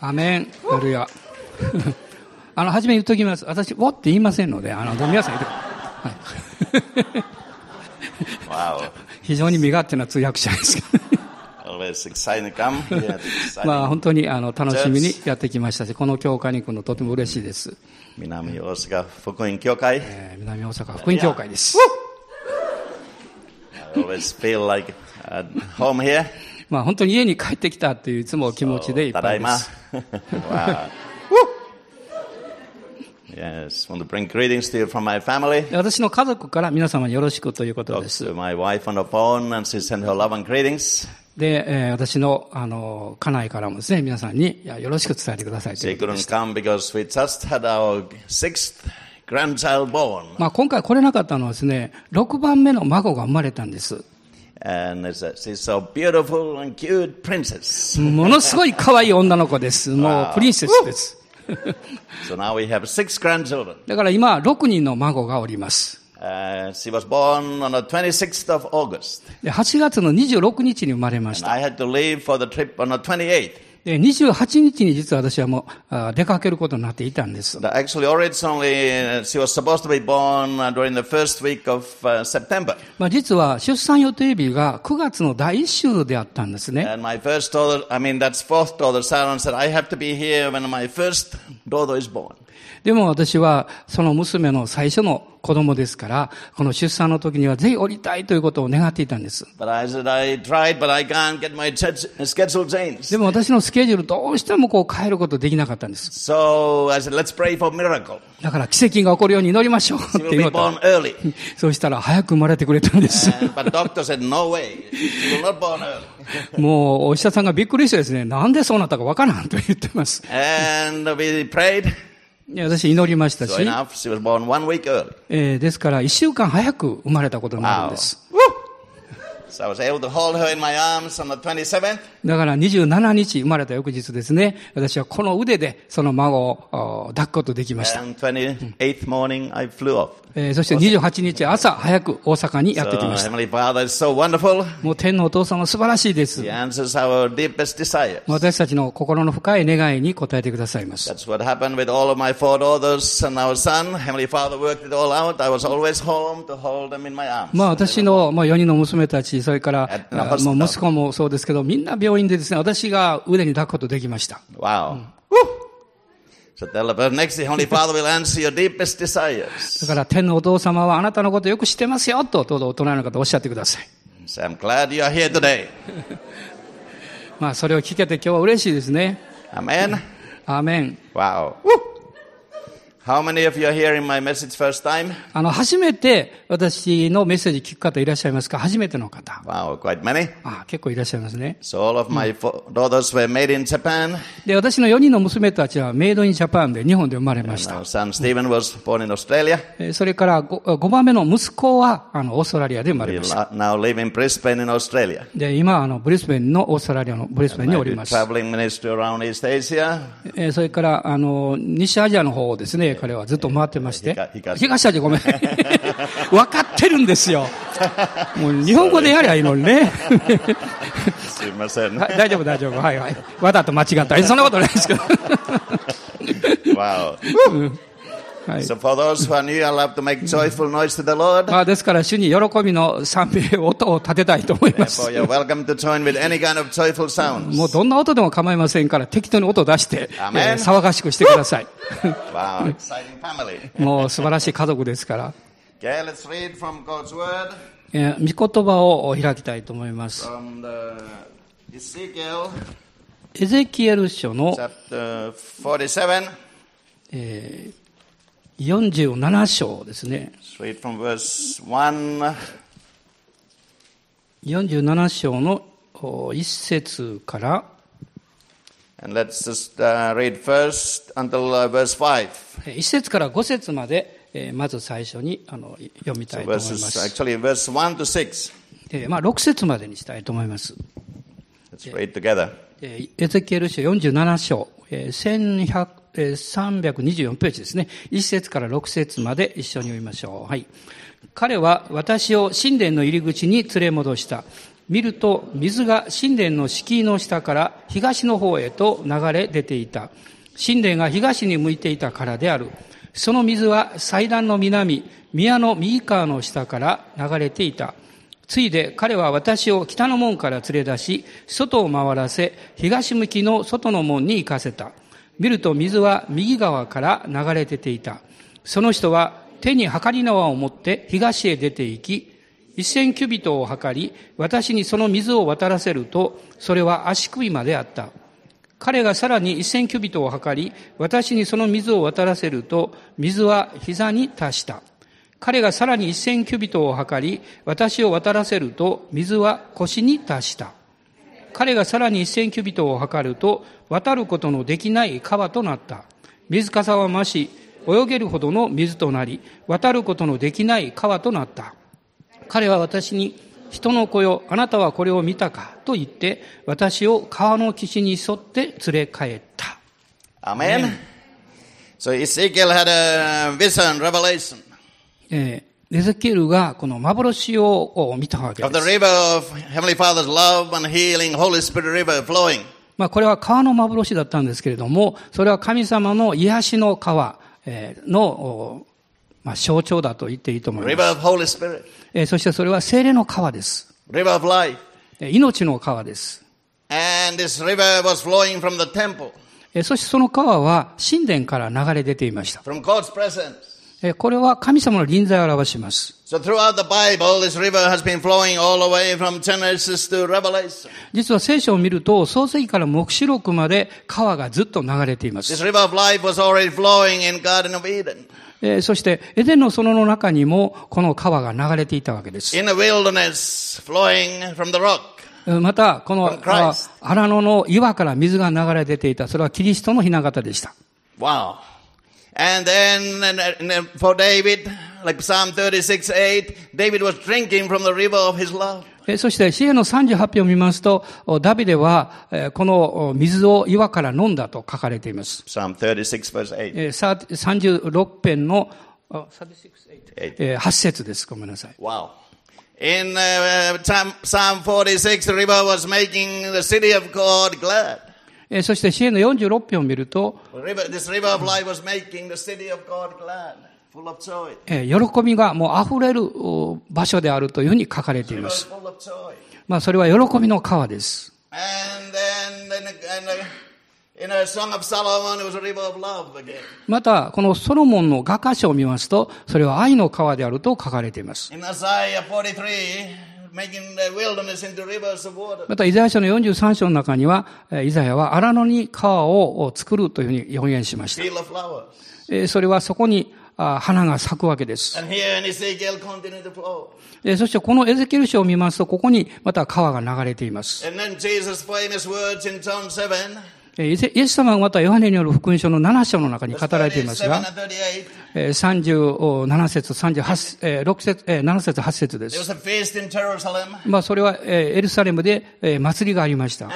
アメン、ハレルヤ。あの、初めに言っときます。私、ウォって言いませんので、あの、皆さん言ってください。非常に身勝手な通訳者ですまあ.本当にあの楽しみにやってきましたし、この教会に来るのとても嬉しいです。Minami Osaka Fukuin Kyokai. えー南大阪福音教会です。I always feel like at home here. まあ、本当に家に帰ってきたといういつも気持ちでいっぱいです。私の家族から皆様よろしくということです。え、私の,あの家内からもですね、皆さんにいやよろしく伝えてください。まあ今回来れなかったのはですね、6番目の孫が生まれたんです。And it's a, she's so beautiful and cute princess. ものすごい可愛い女の子です。もうプリンセスです。So now we have six grandchildren. だから今、6人の孫がおります。Uh, she was born on the 26th of August. で8月の26日に生まれまし And た。I had to leave for the trip on the 28th. で28日に実は私はもうあ出かけることになっていたんです。Actually, originally, uh, she was supposed to be born uh, during the first week of uh, September. まあ、実は出産予定日が9月の第1週であったんですね。And my first daughter, I mean, that's fourth daughter, Sharon, said, I have to be here when my first daughter is born. でも私はその娘の最初の子供ですから、この出産の時にはぜひ降りたいということを願っていたんです。でも私のスケジュールどうしてもこう変えることできなかったんです。So said. だから奇跡が起こるように祈りましょうっていうと. そうしたら早く生まれてくれたんです。Said, no. もうお医者さんがびっくりしてですね、なんでそうなったかわからんと言ってます。And we prayed. 私、祈りましたし、えー、ですから、一週間早く生まれたことになるんです。だから27日生まれた翌日ですね、私はこの腕でその孫を抱くことできました。そして28日朝早く大阪にやってきました。もう天のお父さんは素晴らしいです。私たちの心の深い願いに応えてくださいます。まあ私の4人の娘たち、それからもう息子もそうですけど、みんな病院でですね、私が腕に抱くことできました。Wow. Deepest desires. だから天のお父様はあなたのことよく知ってますよと、どうぞ大人の方おっしゃってください。So I'm glad you are here today. まあそれを聞けて今日は嬉しいですね。アーメン。Wow. How many of you are hearing my message first time? あの、初めて私のメッセージ聞く方いらっしゃいますか初めての方。Wow, quite many. あ結構いらっしゃいますね。So all of my daughters were made in Japan. で、私の4人の娘たちはメイドインジャパンで日本で生まれました son Stephen was born in Australia. えーそれから 5, 番目の息子はあのオーストラリアで生まれました。now live in Brisbane in Australia. で、今、あの、ブリスベンのオーストラリアのブリスベンにおります。traveling ministry around East Asia. えーそれから、あの、西アジアの方をですね、彼はずっと回ってまして。東東アジアごめん。分かってるんですよ。もう日本語でやりゃいいのにね。すいません。はい、大丈夫、大丈夫。はい、はい。わざと間違った。そんなことないですけど。Wow. ですから、主に喜びの賛美音を立てたいと思います。もうどんな音でも構いませんから、適当に音を出して、えー、騒がしくしてください。もう素晴らしい家族ですから。見言葉を開きたいと思います。エゼキエル書の、えー、47章ですね。47章の一節から。一節から五節まで、まず最初に読みたいと思います。六節までにしたいと思います。エゼキエル書47章、1100 324ページですね。1節から6節まで一緒に読みましょう。はい。彼は私を神殿の入り口に連れ戻した。見ると水が神殿の敷居の下から東の方へと流れ出ていた。神殿が東に向いていたからである。その水は祭壇の南、宮の右側の下から流れていた。ついで彼は私を北の門から連れ出し、外を回らせ、東向きの外の門に行かせた。見ると水は右側から流れ出ていた。その人は手に測り縄を持って東へ出て行き、一千キュビトを測り、私にその水を渡らせると、それは足首まであった。彼がさらに一千キュビトを測り、私にその水を渡らせると、水は膝に達した。彼がさらに一千キュビトを測り、私を渡らせると、水は腰に達した。彼がさらに一千キュビトを測ると、渡ることのできない川となった。水かさは増し、泳げるほどの水となり、渡ることのできない川となった。彼は私に、人の子よ、あなたはこれを見たかと言って、私を川の岸に沿って連れ帰った。Amen. So Ezekiel had a vision, revelation えーエゼキエルがこの幻を見たわけです。まあこれは川の幻だったんですけれども、それは神様の癒しの川の、まあ、象徴だと言っていいと思います。そしてそれは精霊の川です。命の川です。そしてその川は神殿から流れ出ていました。これは神様の臨在を表します。実は聖書を見ると、創世記から黙示録まで川がずっと流れています。そして、エデンの園の中にもこの川が流れていたわけです。また、この荒野の岩から水が流れ出ていた。それはキリストの雛形でした。And then and, and for David, like Psalm 36, 8, David was drinking from the river of his love. えーそして、詩篇の38編を見ますと、おダビデは、えーこのお水を岩から飲んだと書かれています。Psalm 36 verse 8. えーさ36編の、あ36 8. えー8節です。ごめんなさい。Wow. In uh, Psalm 46, the river was making the city of God glad. そして支援の46票を見ると、喜びがもう溢れる場所であるというふうに書かれています。まあ、それは喜びの川です。また、このソロモンの画家書を見ますと、それは愛の川であると書かれています。また、イザヤ書の43章の中には、イザヤは荒野に川を作るというふうに予言しました。それはそこに花が咲くわけです。そして、このエゼキル書を見ますと、ここにまた川が流れています。イエス様はまたヨハネによる福音書の7章の中に語られていますが、37節、38節、6節、7節、8節です。まあ、それはエルサレムで祭りがありました。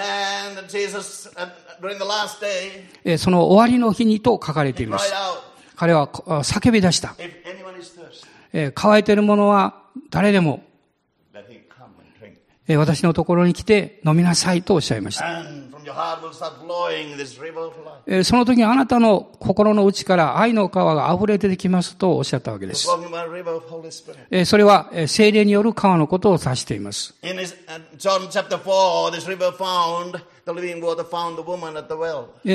その終わりの日にと書かれています。彼は叫び出した。乾いているものは誰でも、私のところに来て飲みなさいとおっしゃいました。その時にあなたの心の内から愛の川が溢れ出てきますとおっしゃったわけです。それは精霊による川のことを指しています。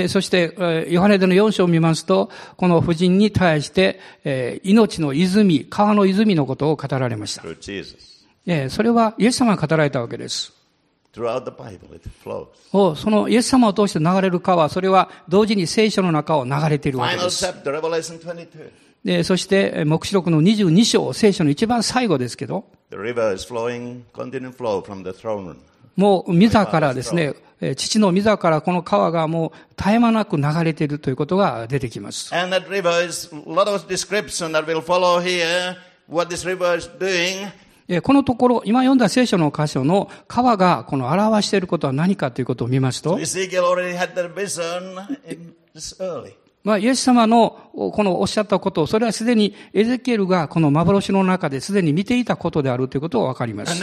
そして、ヨハネでの4章を見ますと、この婦人に対して、命の泉、川の泉のことを語られました。それはイエス様が語られたわけです。そのイエス様を通して流れる川、それは同時に聖書の中を流れているわけです。そして、黙示録の22章、聖書の一番最後ですけど、もう、みざからですね、父のみざからこの川がもう絶え間なく流れているということが出てきます。えーこのところ、今読んだ聖書の箇所の川がこの表していることは何かということを見ますと.まあ、イエス様のこのおっしゃったことを、それはすでにエゼキエルがこの幻の中ですでに見ていたことであるということがわかります。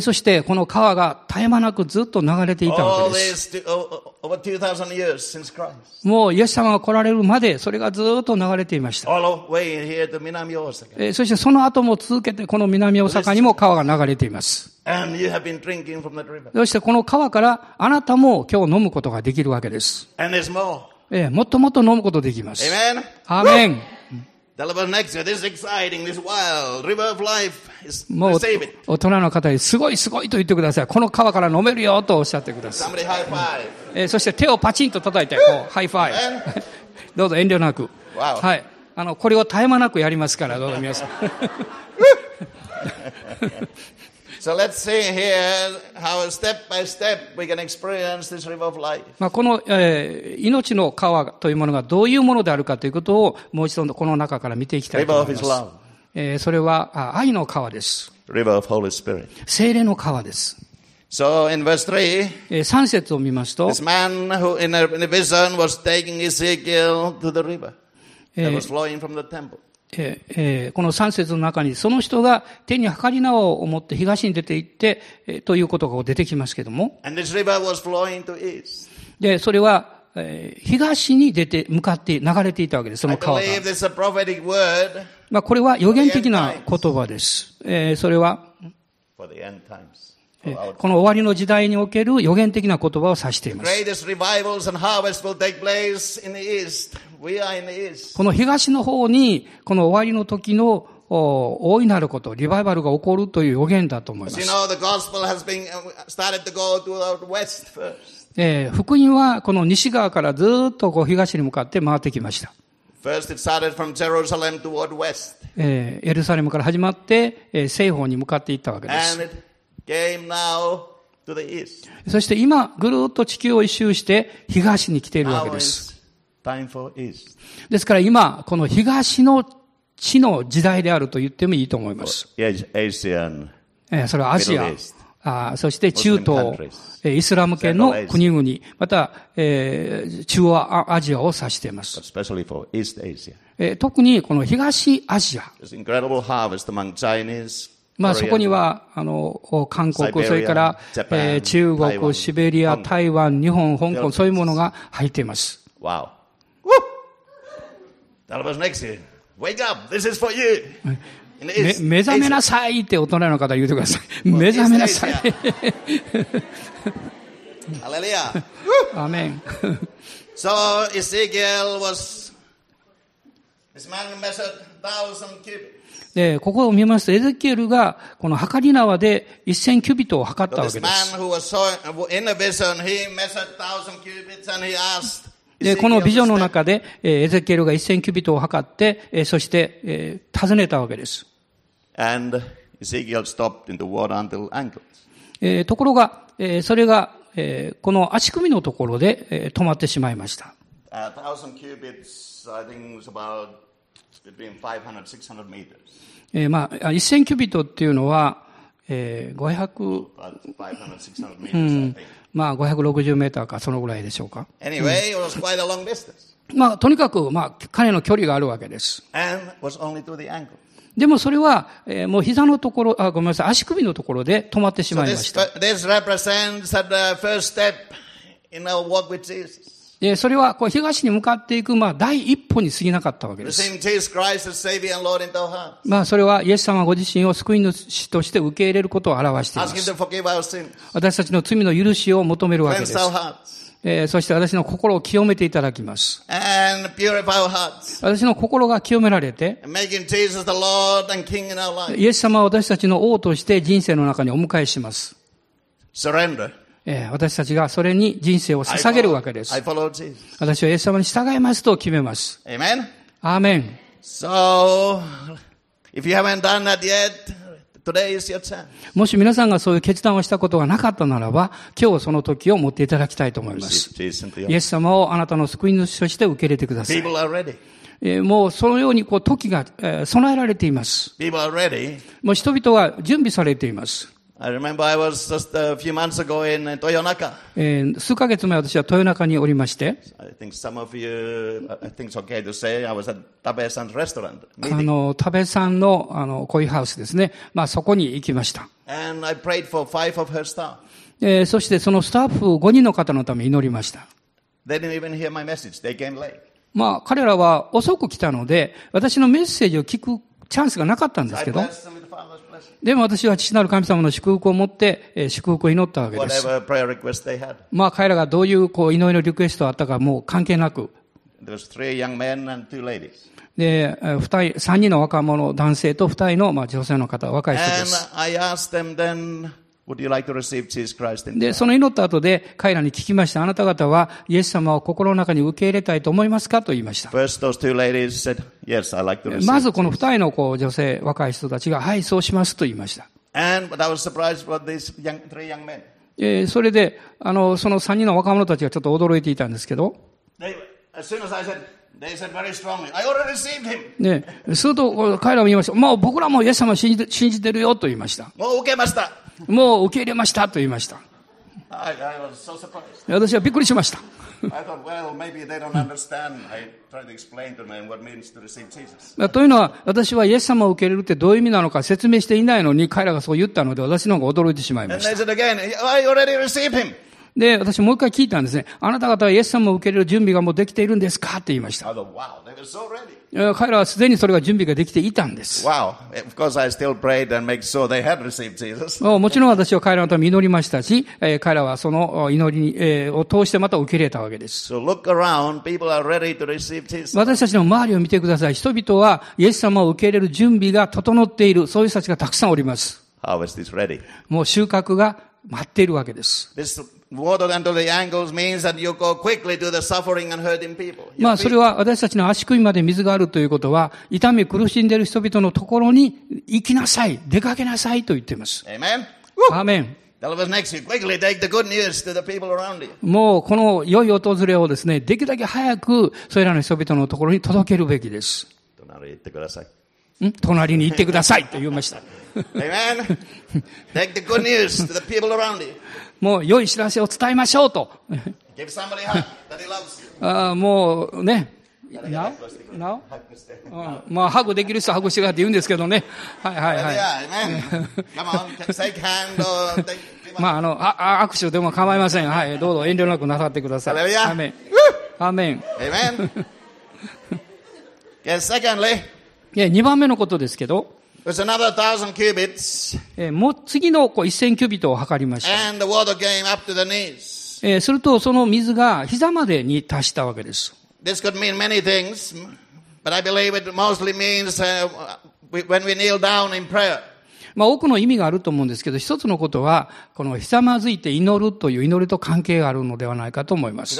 そして、この川が絶え間なくずっと流れていたわけです。もうイエス様が来られるまでそれがずっと流れていました。そしてその後も続けてこの南大阪にも川が流れています。そしてこの川からあなたも今日飲むことができるわけです。もっともっと飲むことができます。アメン。もう.大人の方にすごいすごいと言ってください。この川から飲めるよとおっしゃってください。えーそして手をパチンと叩いて、こう、 high five。どうぞ遠慮なく。はい。あの、これを絶え間なくやりますから、どうぞ皆さん。So let's see here how step by step we can experience this river of life. まあ、この、えー命の川というものがどういうものであるかということをもう一度この中から見ていきたいと River 思 of い His ます。love. えーそれはあ愛の川です。River of Holy Spirit. 精霊の川です。So in verse 3, えー3節を見ますと、this man who in a, in a vision was taking Ezekiel to the river that was flowing from the temple. えーえーこの3節の中に、その人が手に計り縄を持って東に出て行って、えーということが出てきますけども.で、それは、えー東に出て、向かって流れていたわけです、その川が。まあ、これは予言的な言葉です。えーそれは、この終わりの時代における予言的な言葉を指しています。この東の方に、この終わりの時の大いなること、リバイバルが起こるという予言だと思います。福音はこの西側からずっとこう東に向かって回ってきました。えー、エルサレムから始まって、え、西方に向かっていったわけです。そして今、ぐるっと地球を一周して東に来ているわけです。ですから今、この東の地の時代であると言ってもいいと思います。それはアジア、そして中東、イスラム圏の国々、また、中央アジアを指しています。特にこの東アジア。まあそこには、あの、韓国、それから、中国、シベリア、台湾、日本、香港、そういうものが入っています。Tell us next year. Wake up. This is for you. め目覚めな.さいって大人の方言ってください。目覚めなさい。Hallelujah. アーメン。So Ezekiel was, this man measured thousand cubits. で、ここを見ますと、エゼキエルが、この測り縄で1000キュビットを測った So わけです。who で、このビジョンの中で、エゼキエルが一千キュビトを測って、そして、訪ねたわけです。ところが、それが、この足首のところで止まってしまいました。まあ、一千キュビトっていうのは、えー、500、600 meters, I think. まあ560メーターか、そのぐらいでしょうか。Anyway, it was quite a long distance. まあ、とにかく、まあ、彼の距離があるわけです。And was only to the ankle. でもそれは、えーもう膝のところ、あ、ごめんなさい、足首のところで止まってし So まいま this, した。this represents で、それは、こう、東に向かっていく、まあ、第一歩に過ぎなかったわけです。まあ、それは、イエス様ご自身を救い主として受け入れることを表しています。私たちの罪の許しを求めるわけです。え、そして、私の心を清めていただきます。私の心が清められて、イエス様は私たちの王として人生の中にお迎えします。えー私たちがそれに人生を捧げるわけです.私はイエス様に従いますと決めます。Amen. アーメン。So, if you haven't done that yet, today is your chance. もし皆さんがそういう決断をしたことがなかったならば、今日その時を持っていただきたいと思います。イエス様をあなたの救い主として受け入れてください。People are ready. えーもうそのようにこう時が、えー備えられています。もう人々は準備されています。I remember I was just a few months ago in uh, Toyonaka. えー数ヶ月前私は豊中におりまして、I think some of you, I think it's okay to say, I was at Tabe-san's restaurant あ meeting. の、田部さんの、あの、コイハウスですね。まあそこに行きました。And I prayed for five of her staff. えーそしてそのスタッフ5人の方のために祈りました。They didn't even hear my message. They came late. まあ彼らは遅く来たので、私のメッセージを聞くチャンスがなかったんです I けど、blessed them with. でも私は父なる神様の祝福を持って、えー祝福を祈ったわけです。まあ彼らがどういうこう祈りのリクエストがあったかもう関係なく.で、えー二人、三人の若者、男性と二人のまあ女性の方、若い人です。で、その祈った後で彼らに聞きました。あなた方はイエス様を心の中に受け入れたいと思いますかと言いました。まずこの二人の女性、若い人たちが、はい、そうしますと言いました。それで、あの、その三人の若者たちがちょっと驚いていたんですけど、すると彼らも言いました。もう僕らもイエス様を信じてるよと言いました。もう受けました。もう受け入れましたと言いました。私はびっくりしました。というのは、私はイエス様を受け入れるってどういう意味なのか説明していないのに、彼らがそう言ったので、私の方が驚いてしまいました。で、私もう一回聞いたんですね。あなた方はイエス様を受け入れる準備がもうできているんですか？って言いました。彼らはすでにそれが準備ができていたんです。Wow. Sure. もちろん私は彼らのために祈りましたし、えー彼らはそのお祈りに、えーを通してまた受け入れたわけです。So around. 私たちの周りを見てください。人々はイエス様を受け入れる準備が整っている、そういう人たちがたくさんおります。もう収穫が待っているわけです。This まあそれは私たちの足首まで水があるということは、痛み苦しんでいる人々のところに行きなさい、出かけなさいと言っています。アーメ。もうこの良い訪れをですね、できるだけ早くそれらの人々のところに届けるべきです。隣に行ってください。と言いました。もう良い知らせを伝えましょうと。もうね。な、まあ、ハグできる人はハグしてからって言うんですけどね。まあ、あの、あ、握手でも構いません。はい、どうぞ遠慮なくなさってください。アメン。アメ。メン。で、二番目のことですけど。There's another thousand cubits えーもう次のこう1000キュビットを測りました。and the water came up to the knees. えーすると、その水が膝までに達したわけです。This could mean many things, but I believe it mostly means uh, when we kneel down in prayer. まあ、多くの意味があると思うんですけど、一つのことは、このひざまずいて祈るという祈りと関係があるのではないかと思います。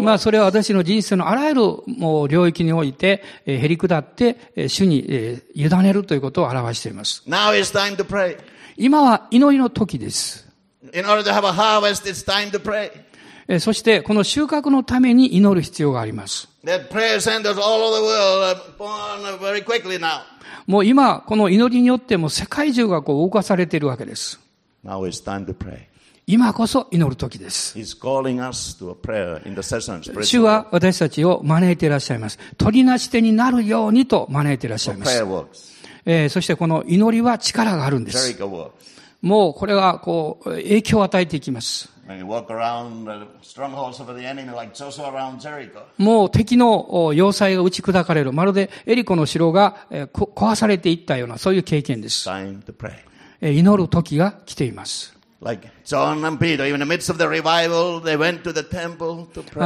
まあ.それは私の人生のあらゆるもう領域において、えー、へり下って、えー主に、えー委ねるということを表しています。今は祈りの時です。そして、この収穫のために祈る必要があります。もう今、この祈りによっても世界中がこう動かされているわけです。今こそ祈る時です。主は私たちを招いていらっしゃいます。取りなし手になるようにと招いていらっしゃいます。え、そしてこの祈りは力があるんです。もうこれがこう影響を与えていきます。もう敵の要塞が打ち砕かれる。まるでエリコの城が壊されていったような、そういう経験です。祈る時が来ています。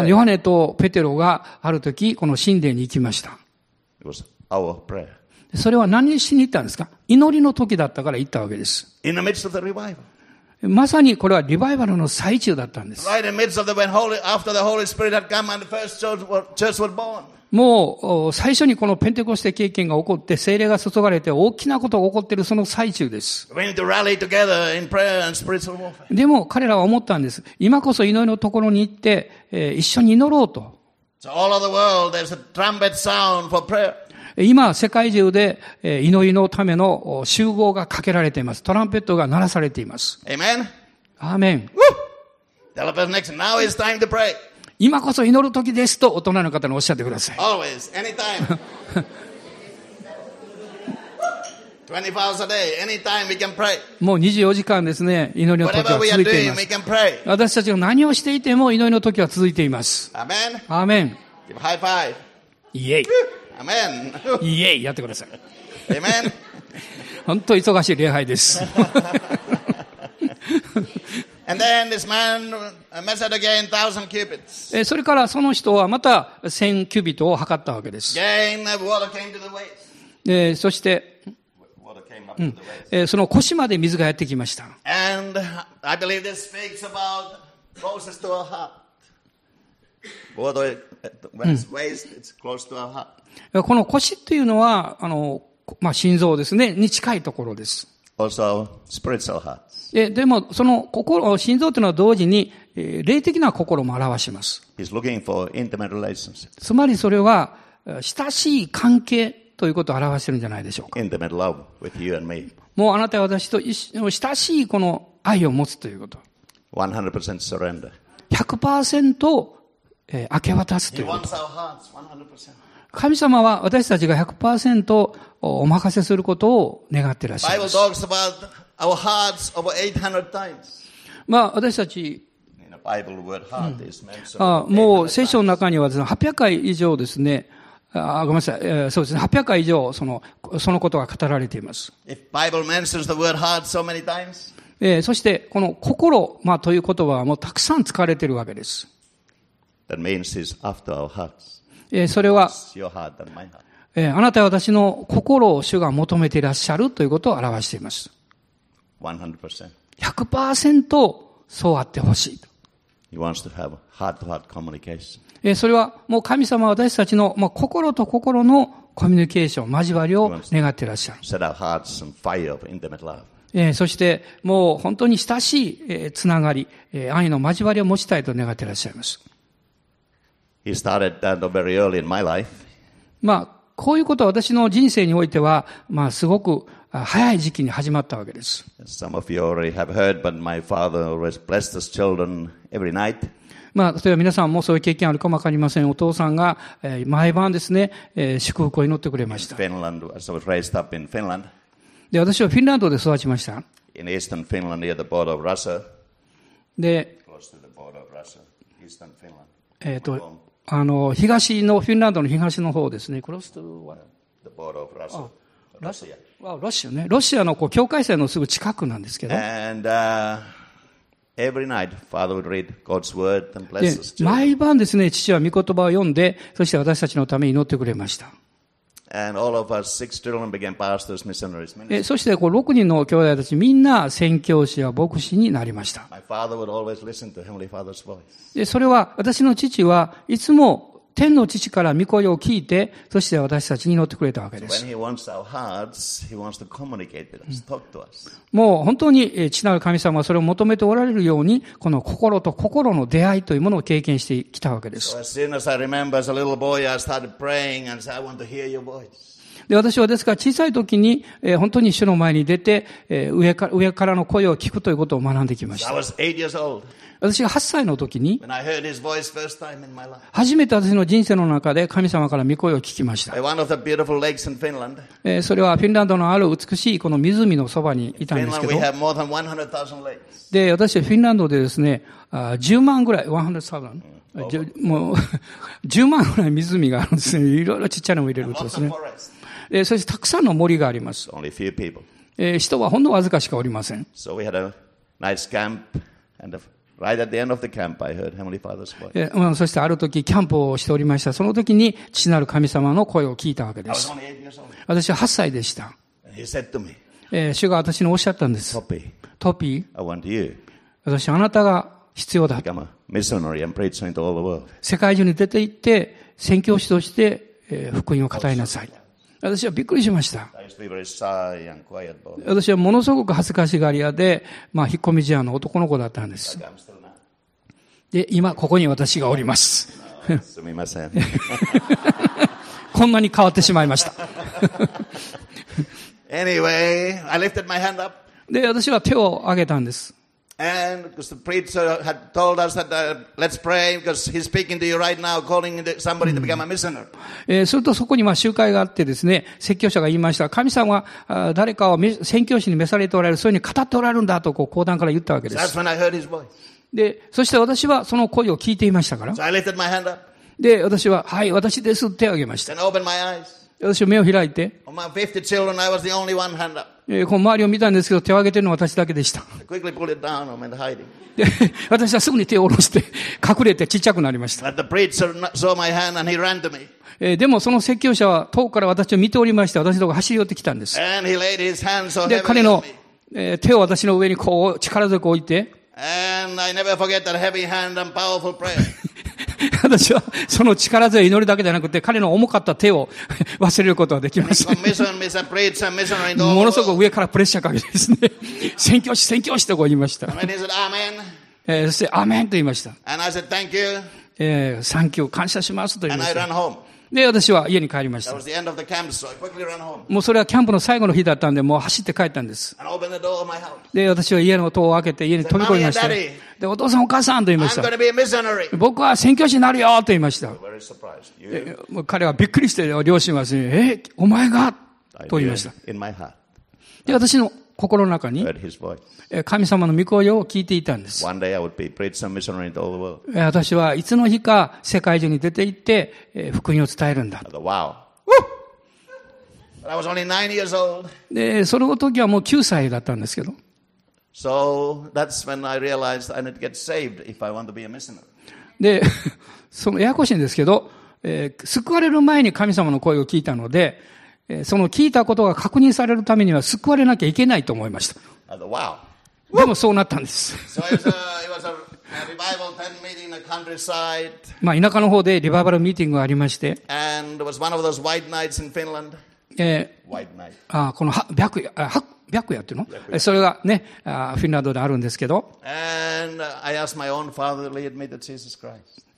ヨハネとペテロがある時、この神殿に行きました。それは何にしに行ったんですか？祈りの時だったから行ったわけです。まさにこれはリバイバルの最中だったんです。もう最初にこのペンテコステ経験が起こって精霊が注がれて大きなことが起こっているその最中です。でも彼らは思ったんです。今こそ祈りのところに行って一緒に祈ろうと。今、世界中で祈りのための集合がかけられています。トランペットが鳴らされています。Amen. アーメン。今こそ祈る時ですと大人の方におっしゃってください。もう24時間ですね、祈りの時はす。私たちが何をしていても祈りの時は続いています。アメン。アメン。Give イイェイ。イエイやってください。本当忙しい礼拝です。それからその人はまた千キュビットを測ったわけです。そして、え、その腰まで水がやってきました。えーこの腰っていうのは、あの、こまあ、心臓ですね、に近いところです。Also ーでも、その心、心臓というのは同時に、えー霊的な心も表します。He's looking for intimate relationships, つまりそれは、えー親しい関係ということを表してるんじゃないでしょうか。intimate love with you and me. もうあなたは私と親しいこの愛を持つということ。100% surrender. 100%、えー明け渡すと He いうこと。wants our hearts 100%. 神様は私たちが100%お任せすることを願ってらっしゃいます。あ私たち、もう聖書の中にはです、800回以上ですね、あごめんなさい、え、そうですね、800回以上その、そのことが語られています。え、そして、この心、まあ、という言葉はもうたくさん使われているわけです。えーそれは.えーあなたは私の心を主が求めていらっしゃるということを表しています。100%. 100%そうあってほしい.えーそれはもう神様は私たちの、まあ、心と心のコミュニケーション、交わりを願っていらっしゃる。えーそしてもう本当に親しい、えーつながり、えー愛の交わりを持ちたいと願っていらっしゃいます。He started that very early in my life. まあ、こういうことは私の人生においては、まあ、すごく早い時期に始まったわけです。まあ、例えば皆さんもそういう経験あるかもわかりません。お父さんが、えー、毎晩ですね、えー、祝福を祈ってくれました。で、私はフィンランドで育ちました。で、えっ、と、あの、東の、フィンランドの東の方ですね。クロストは、The border of Russia. Russia. あロシアね。ロシアのこう境界線のすぐ近くなんですけど。And uh, every night, Father would read God's word and で bless us. children. 毎晩ですね、父は御言葉を読んで、そして私たちのために祈ってくれました。そして、こう、6人の兄弟たちみんな宣教師や牧師になりました。で、それは、私の父はいつも天の父から御声を聞いて、そして私たちに祈ってくれたわけです。もう本当に、えー父なる神様はそれを求めておられるように、この心と心の出会いというものを経験してきたわけです So。で、私はですから小さい時に、え、本当に主の前に出て、え上から、上からの声を聞くということを学んできました。私が8歳の時に、初めて私の人生の中で神様から御声を聞きました。それはフィンランドのある美しいこの湖のそばにいたんですけど、で、私はフィンランドでですね、10万ぐらい、100,000、もう、10万ぐらい湖があるんですね。いろいろちっちゃいのも入れるとですね。そしてたくさんの森があります。Only 人はほんのわずかしかおりません。So そしてある時、キャンプをしておりました。その時に父なる神様の声を聞いたわけです。私は8歳でした。Me, 主が私におっしゃったんです。トピトピー。私はあなたが必要だ。世界中に出て行って、宣教師として福音を語りなさい。私はびっくりしました。私はものすごく恥ずかしがり屋で、まあ、引っ込み思案の男の子だったんです。で、今、ここに私がおります。すみません。こ こんなに変わってしまいました。Anyway, I lifted my hand up. で、私は手を挙げたんです。And because the preacher had told us that uh, let's pray because he's speaking to you right now, calling somebody to become a missionary. えーするとそこにまあ集会があってですね、説教者が言いました。神様はあ誰かをめ宣教師に召されておられる、そういうふうに語っておられるんだとこう講談から言ったわけで That's す。when I heard his voice. で、そして私はその声を聞いていましたから。So I lifted my hand up, で、私は、はい、私ですって手を挙げました。then opened my eyes. 私は目を開いて、えこう周りを見たんですけど、手を挙げてるのは私だけでした。で、私はすぐに手を下ろして、隠れてちっちゃくなりました。でもその説教者は遠くから私を見ておりまして、私のとこ走り寄ってきたんです。で、彼の手を私の上にこう力強く置いて、私はその力強い祈りだけじゃなくて、彼の重かった手を 忘れることができます。ものすごく上からプレッシャーかけてですね、選挙し、選挙しとこう言いました。そして、アメンと言いました。えー、サンキュー、感謝しますと言いました。で、私は家に帰りました。もうそれはキャンプの最後の日だったんで、もう走って帰ったんです。で、私は家の戸を開けて家に飛び込みました。で、お父さんお母さんと言いました。僕は宣教師になるよと言いました。彼はびっくりして、両親はですね、え、お前が？と言いました。で、私の心の中に神様の御声を聞いていたんです。私はいつの日か世界中に出て行って福音を伝えるんだ。で、その時はもう9歳だったんですけど。で、そのややこしいんですけど、救われる前に神様の声を聞いたので、その聞いたことが確認されるためには救われなきゃいけないと思いました。でもそうなったんです。まあ田舎の方でリバイバルミーティングがありまして、えー、あこの白夜、白夜っていうの？それがね、フィンランドであるんですけど。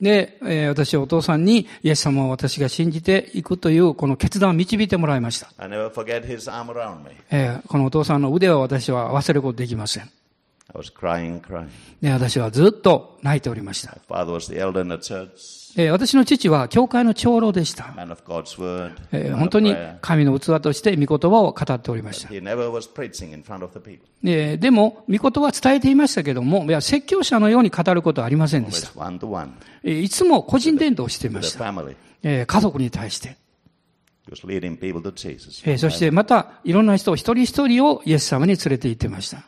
で、え、私はお父さんに、イエス様を私が信じていくというこの決断を導いてもらいました。え、このお父さんの腕を私は忘れることできません。I、私はずっと泣いておりました。私の父は教会の長老でした。本当に神の器として御言葉を語っておりました。でも、御言葉は伝えていましたけれども、いや説教者のように語ることはありませんでした。いつも個人伝道をしていました。家族に対して。そしてまた、いろんな人、一人一人をイエス様に連れて行ってました。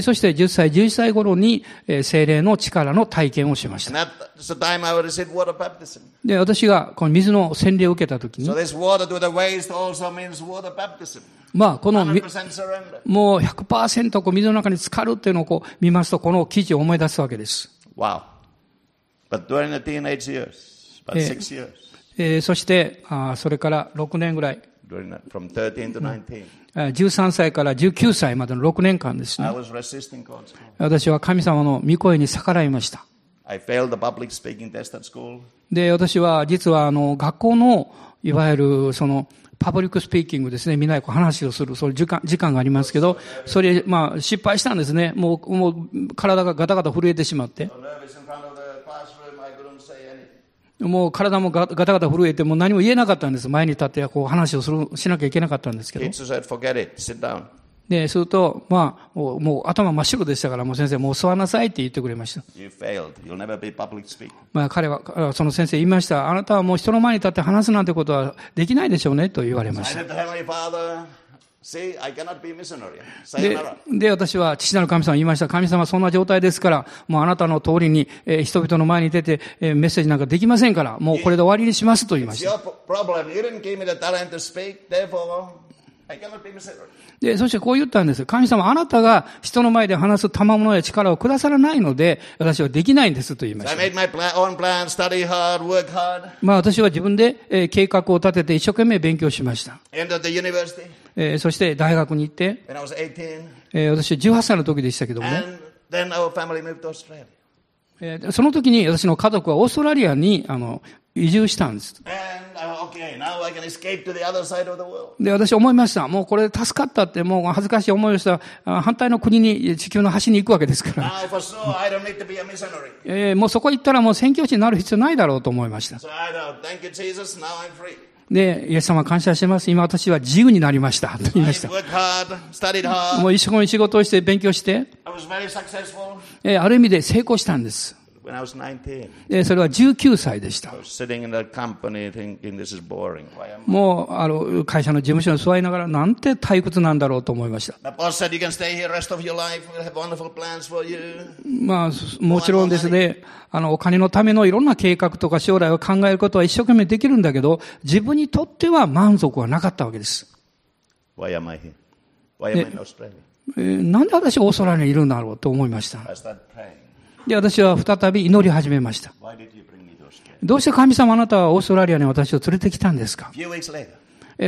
そして10歳、11歳頃に精霊の力の体験をしました。で、私がこの水の洗礼を受けたときに、まあ、このもう100%こう水の中に浸かるっていうのをこう見ますと、この記事を思い出すわけです。え、そして、あそれから6年ぐらい。13 to 19, あー13歳から19歳までの6年間ですね。私は神様の御声に逆らいました。で、私は実はあの、学校の、いわゆるその、パブリックスピーキングですね。みんなでこう話をする、そういう時間、時間がありますけど、それ、まあ、失敗したんですね。もう、もう、体がガタガタ震えてしまって。So nervous in front of the classroom, I couldn't say anything. もう体もガタガタ震えて、もう何も言えなかったんです。前に立ってこう話をする、しなきゃいけなかったんですけど。で、すると、まあ、もう頭真っ白でしたから、もう先生、もう座りなさいって言ってくれました。まあ、彼は、あその先生言いました。あなたはもう人の前に立って話すなんてことはできないでしょうね、と言われました。でで、私は父なる神様に言いました。神様はそんな状態ですから、もうあなたの通りに、えー人々の前に出て、えーメッセージなんかできませんから、もうこれで終わりにしますと言いました。そしてこう言ったんです。神様、あなたが人の前で話す賜物や力を下さらないので、私はできないんですと言いました。私は自分で計画を立てて一生懸命勉強しました。そして大学に行って、私は18歳の時でしたけども、その時に私の家族はオーストラリアに、移住したんです。で、私思いました。もうこれ助かったって、もう恥ずかしい思いをしたら、反対の国に地球の端に行くわけですから。え、もうそこ行ったらもう宣教師になる必要ないだろうと思いました。で、イエス様感謝します。今私は自由になりました。と言いました。もう一生懸命仕事をして勉強して、え、ある意味で成功したんです。でそれは19歳でした。もうあの会社の事務所に座りながら、なんて退屈なんだろうと思いました。まあ、もちろんですね、あのお金のためのいろんな計画とか将来を考えることは一生懸命できるんだけど、自分にとっては満足はなかったわけです。なんで私、オーストラリアにいるんだろうと思いました。で、私は再び祈り始めました。どうして神様あなたはオーストラリアに私を連れてきたんですか？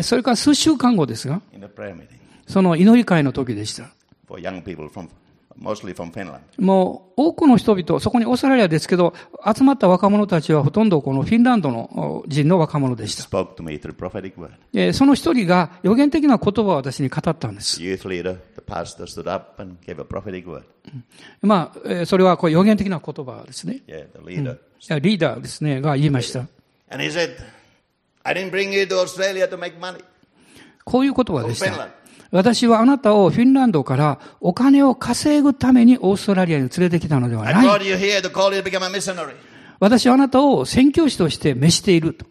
それから数週間後ですが、その祈り会の時でした。もう多くの人々、そこにオーストラリアですけど、集まった若者たちはほとんどこのフィンランドの人の若者でした。その一人が予言的な言葉を私に語ったんです。Leader, まあ、それはこう予言的な言葉ですね。Yeah, leader. リーダーですね、が言いました。こういうこと葉でした。私はあなたをフィンランドからお金を稼ぐためにオーストラリアに連れてきたのではない。私はあなたを宣教師として召していると。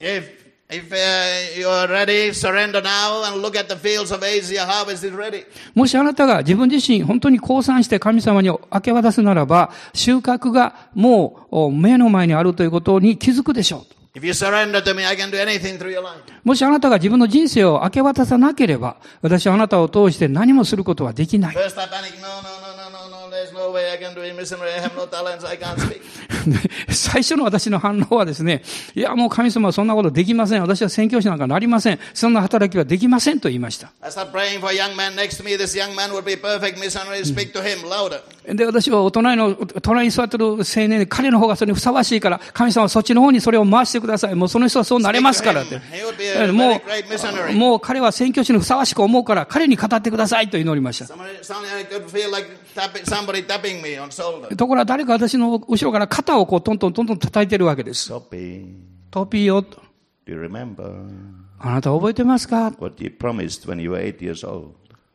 If, if uh, you are ready, surrender now and look at the fields of Asia. Harvest is ready. もしあなたが自分自身本当に降参して神様に明け渡すならば、収穫がもうお目の前にあるということに気づくでしょう。もしあなたが自分の人生を明け渡さなければ、私はあなたを通して何もすることはできない。最初の私の反応はですね、いや、もう神様はそんなことできません。私は宣教師なんかなりません。そんな働きはできませんと言いました。で、私はお隣の、隣に座ってる青年で、彼の方がそれにふさわしいから、神様はそっちの方にそれを回してください。もうその人はそうなれますからって。もう、彼は宣教師にふさわしく思うから、彼に語ってくださいと祈りました。ところが誰か私の後ろからこうトントントントン叩いてるわけです。トピーよ。remember あなた覚えてますか?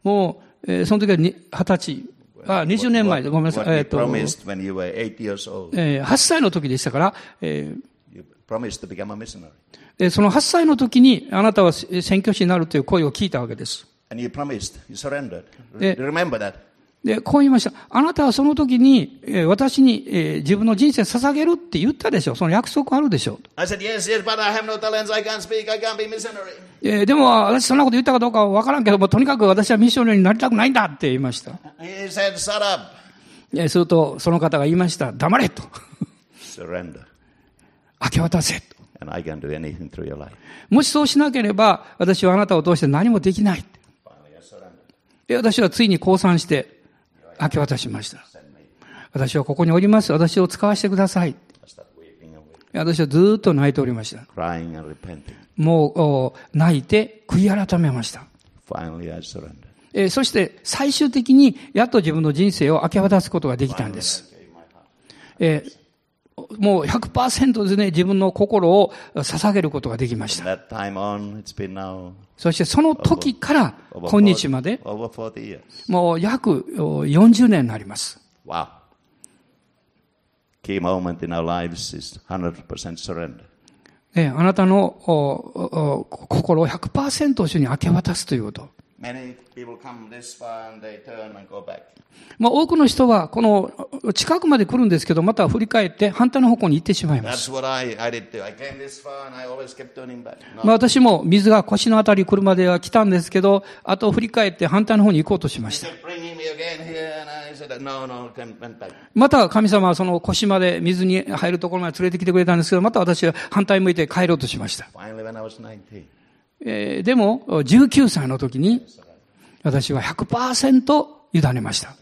もう、えーその時はに二十歳。あ、20年前でごめんなさい。えっ、と?えー8歳の時でしたから、えーその8歳の時にあなたはえー宣教師になるという声を聞いたわけです。And you promised, you surrendered. Remember that? で、こう言いました。あなたはその時に、えー私に、えー自分の人生捧げるって言ったでしょ。その約束あるでしょ。Said, yes, yes, no talents. えーでも、私そんなこと言ったかどうかはわからんけども、とにかく私はミッショナリーになりたくないんだって言いました。Said. えーすると、その方が言いました。黙れと。明け渡せと。もしそうしなければ、私はあなたを通して何もできない。私はついに降参して、明け渡しました。私はここにおります。私を使わせてください。私はずーっと泣いておりました。もうお泣いて悔い改めました。えーそして最終的にやっと自分の人生を明け渡すことができたんです。えーもう100%でね、自分の心を捧げることができました。そしてその時から今日まで、もう約40年になります。あなたの心を100%緒に明け渡すということ。多くの人はこの近くまで来るんですけど、また振り返って反対の方向に行ってしまいます。ま私も水が腰のあたり来るまでは来たんですけど、あと振り返って反対の方に行こうとしました。また神様はその腰まで水に入るところまで連れてきてくれたんですけど、また私は反対向いて帰ろうとしました。え、でも、19歳の時に、私は100%委ねました。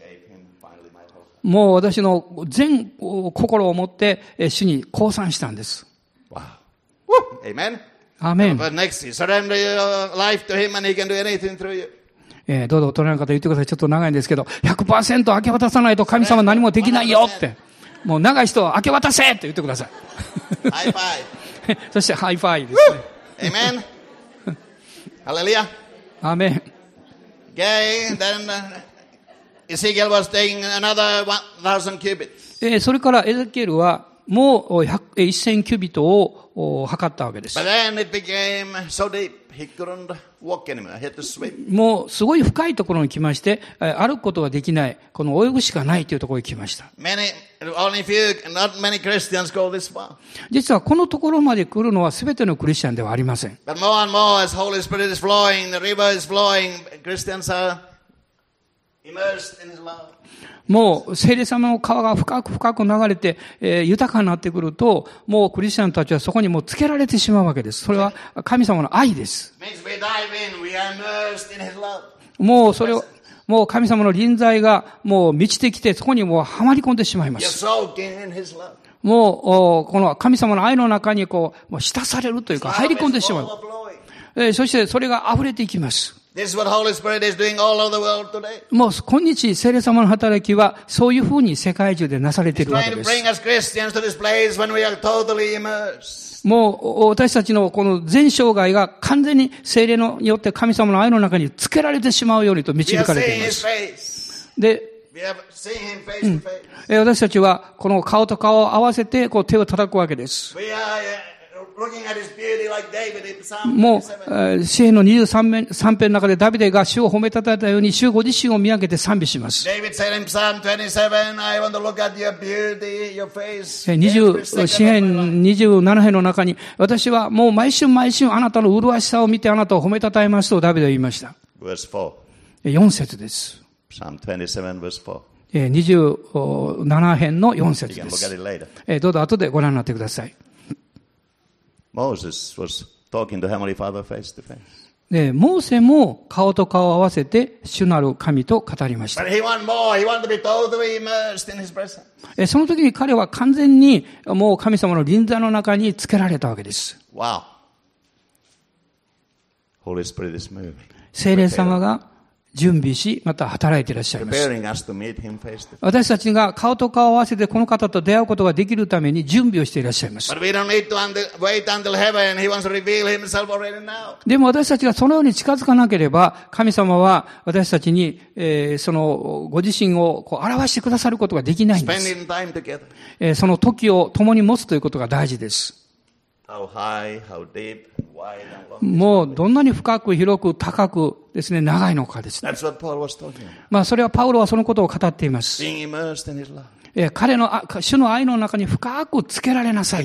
もう私の全心を持って、主に降参したんです。アーメ。どうぞ、隣の方言ってください。ちょっと長いんですけど、100%明け渡さないと神様何もできないよって。もう長い人明け渡せって言ってください。そしてハイファイです。Hallelujah. アーメン。Okay, then uh, Ezekiel was taking another 1,000 cubits. えーそれからエゼキエルはもう100えー1000キュビットを測ったわけです But。then it became so deep, もうすごい深いところに来まして、えー歩くことができない、この泳ぐしかないというところに来ました。実はこのところまで来るのは全てのクリスチャンではありません。もう、聖霊様の川が深く深く流れて、えー、豊かになってくると、もうクリスチャンたちはそこにもうつけられてしまうわけです。それは神様の愛です。もうそれを、もう神様の臨在がもう満ちてきて、そこにもうはまり込んでしまいます。もう、この神様の愛の中にこう、もう浸されるというか、入り込んでしまう。えー、そしてそれが溢れていきます。もう今日、聖霊様の働きはそういうふうに世界中でなされているわけです。もう私たちのこの全生涯が完全に聖霊によって神様の愛の中につけられてしまうようにと導かれています。で、う、私たちはこの顔と顔を合わせてこう手を叩くわけです。もう、詩篇の23編の中でダビデが主を褒めたたえたように、主ご自身を見上げて賛美します。詩篇27編の中に、私はもう毎週毎週あなたの麗しさを見てあなたを褒めたたえますとダビデは言いました。4節です。27編の4節です。どうぞ後でご覧になってください。モーセも顔と顔を合わせて主なる神と語りました。その時に彼は完全にもう神様の臨座の中につけられたわけです。聖精霊様が準備し、また働いていらっしゃいます。私たちが顔と顔を合わせてこの方と出会うことができるために準備をしていらっしゃいます。でも私たちがそのように近づかなければ、神様は私たちに、えーそのご自身をこう表してくださることができないんです。えーその時を共に持つということが大事です。もうどんなに深く、広く、高くですね、長いのかですね。まそれはパウロはそのことを語っています。彼の、主の愛の中に深くつけられなさい。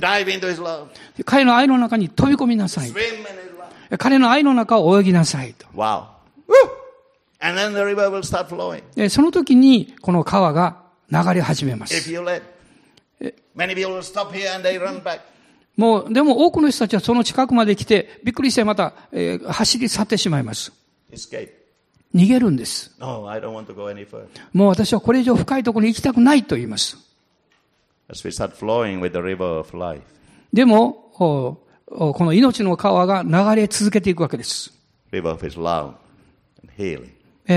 彼の愛の中に飛び込みなさい。彼の愛の中を泳ぎなさい。と。その時に、この川が流れ始めます。もう、でも多くの人たちはその近くまで来て、びっくりしてまた、えー走り去ってしまいます。逃げるんです。No. もう私はこれ以上深いところに行きたくないと言います。でも、この命の川が流れ続けていくわけです。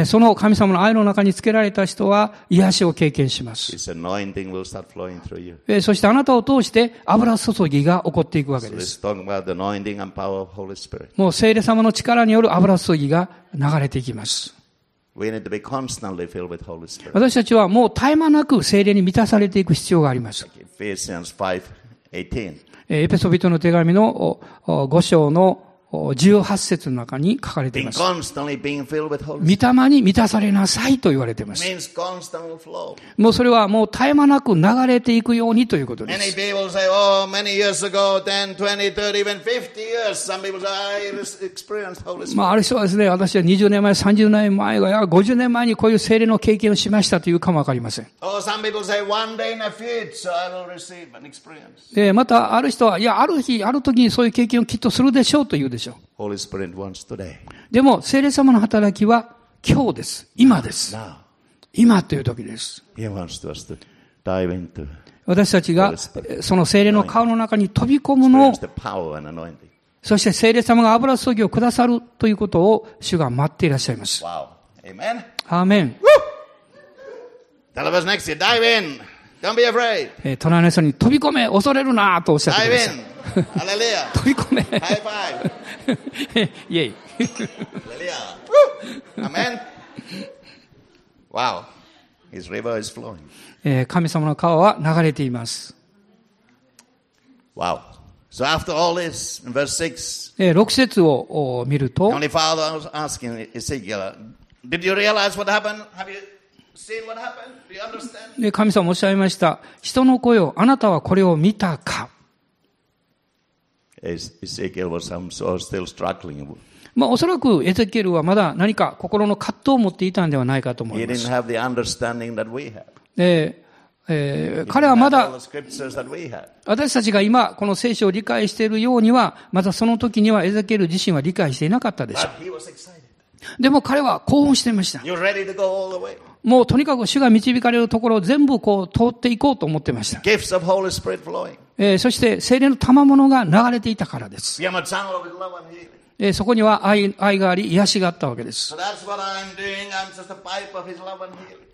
その神様の愛の中につけられた人は癒しを経験します。そしてあなたを通して油注ぎが起こっていくわけです。もう聖霊様の力による油注ぎが流れていきます。私たちはもう絶え間なく聖霊に満たされていく必要があります。エペソビトの手紙の五章の18節の中に書かれています。見たまに満たされなさいと言われています。もうそれはもう絶え間なく流れていくようにということです。まあある人はですね、私は20年前、30年前が、や50年前にこういう精霊の経験をしましたというかもわかりません。で、またある人は、いや、ある日、ある時にそういう経験をきっとするでしょうというですで。も、精霊様の働きは今日です。今です。今という時です。私たちがその聖霊の川の中に飛び込むのを、そして聖霊様が油注ぎをくださるということを主が待っていらっしゃいます。アーメン。Don't be ョン隣の人に飛び込め、恐れるなとおっしゃってました。飛び込め。 High five。Yay。神様の川は流れています。六、6節を見ると、で神様おっしゃいました、人の声をあなたはこれを見たか。ま、おそらくエゼケルはまだ何か心の葛藤を持っていたんではないかと思います。え、彼はまだ、私たちが今、この聖書を理解しているようには、まだその時にはエザケル自身は理解していなかったでしょう。でも彼は興奮していました。もうとにかく主が導かれるところを全部こう通っていこうと思ってました。え、そして精霊の賜物が流れていたからです。え、そこには愛,があり、癒しがあったわけです。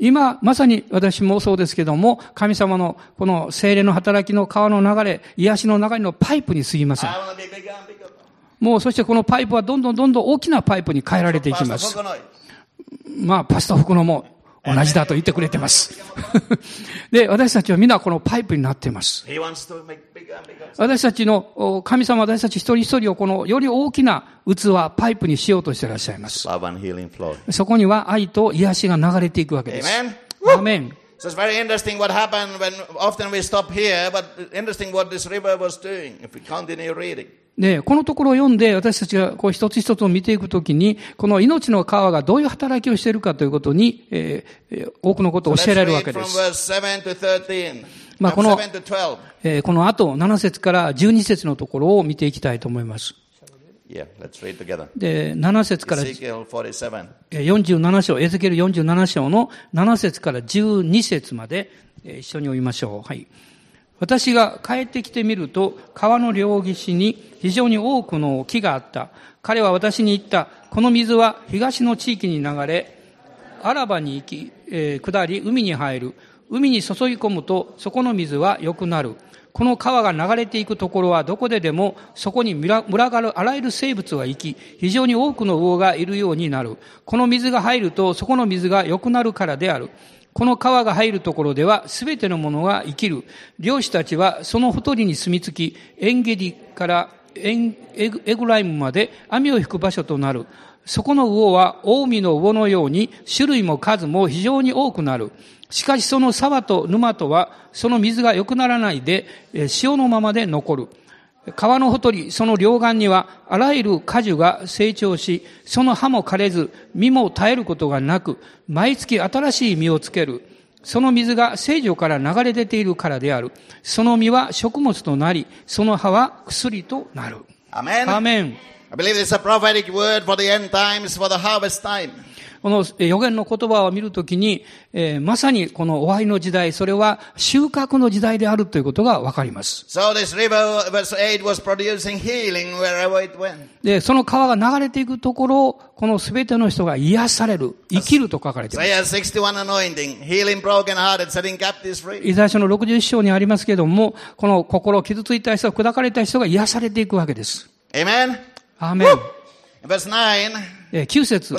今、まさに私もそうですけども、神様のこの精霊の働きの川の流れ、癒しの流れのパイプに過ぎません。もうそしてこのパイプはどんどんどんどん大きなパイプに変えられていきます。まあ、パスタ服のも。同じだと言ってくれてます。で、私たちは皆このパイプになっています。私たちのお神様、私たち一人一人をこのより大きな器、パイプにしようとしていらっしゃいます。そこには愛と癒しが流れていくわけです。アーメン。So it's very interesting what happened when often we stop here, but interesting what this river was doing if we continue reading. で、このところを読んで、私たちがこう一つ一つを見ていくときに、この命の川がどういう働きをしているかということに、えーえー多くのことを教えられるわけです。verse 7 to 13. まあ、この- 7 to 12. えーこの後、7節から12節のところを見ていきたいと思います。で、7節から Ezekiel 47. えー47章、エゼキエル47章の7節から12節まで、えー一緒に読みましょう。はい。私が帰ってきてみると、川の両岸に非常に多くの木があった。彼は私に言った。この水は東の地域に流れ、アラバに行き、えー下り、海に入る。海に注ぎ込むと、そこの水は良くなる。この川が流れていくところはどこででも、そこに群ら群がるあらゆる生物が行き、非常に多くの魚がいるようになる。この水が入ると、そこの水が良くなるからである。この川が入るところでは、すべてのものが生きる。漁師たちはそのほとりに住み着き、エンゲディからエンエグライムまで網を引く場所となる。そこの魚は近江の魚のように種類も数も非常に多くなる。しかしその沢と沼とはその水が良くならないでえ潮のままで残る。川のほとり、その両岸には、あらゆる果樹が成長し、その葉も枯れず、実も絶えることがなく、毎月新しい実をつける。その水が聖女から流れ出ているからである。その実は食物となり、その葉は薬となる。Amen. アーメン。I believe it's a prophetic word for the end times, for the harvest time. このえー予言の言葉を見るときに、えーまさにこの終わりの時代、それは収穫の時代であるということがわかります。So this river, verse 8, was producing healing wherever it went. で、その川が流れていくところを、この全ての人が癒される、生きると書かれています。Isaiah 61 anointing, healing broken hearted, setting captives free. イザヤ書の61章にありますけれども、この心を傷ついた人、砕かれた人が癒されていくわけです。Amen. アーメン。9節。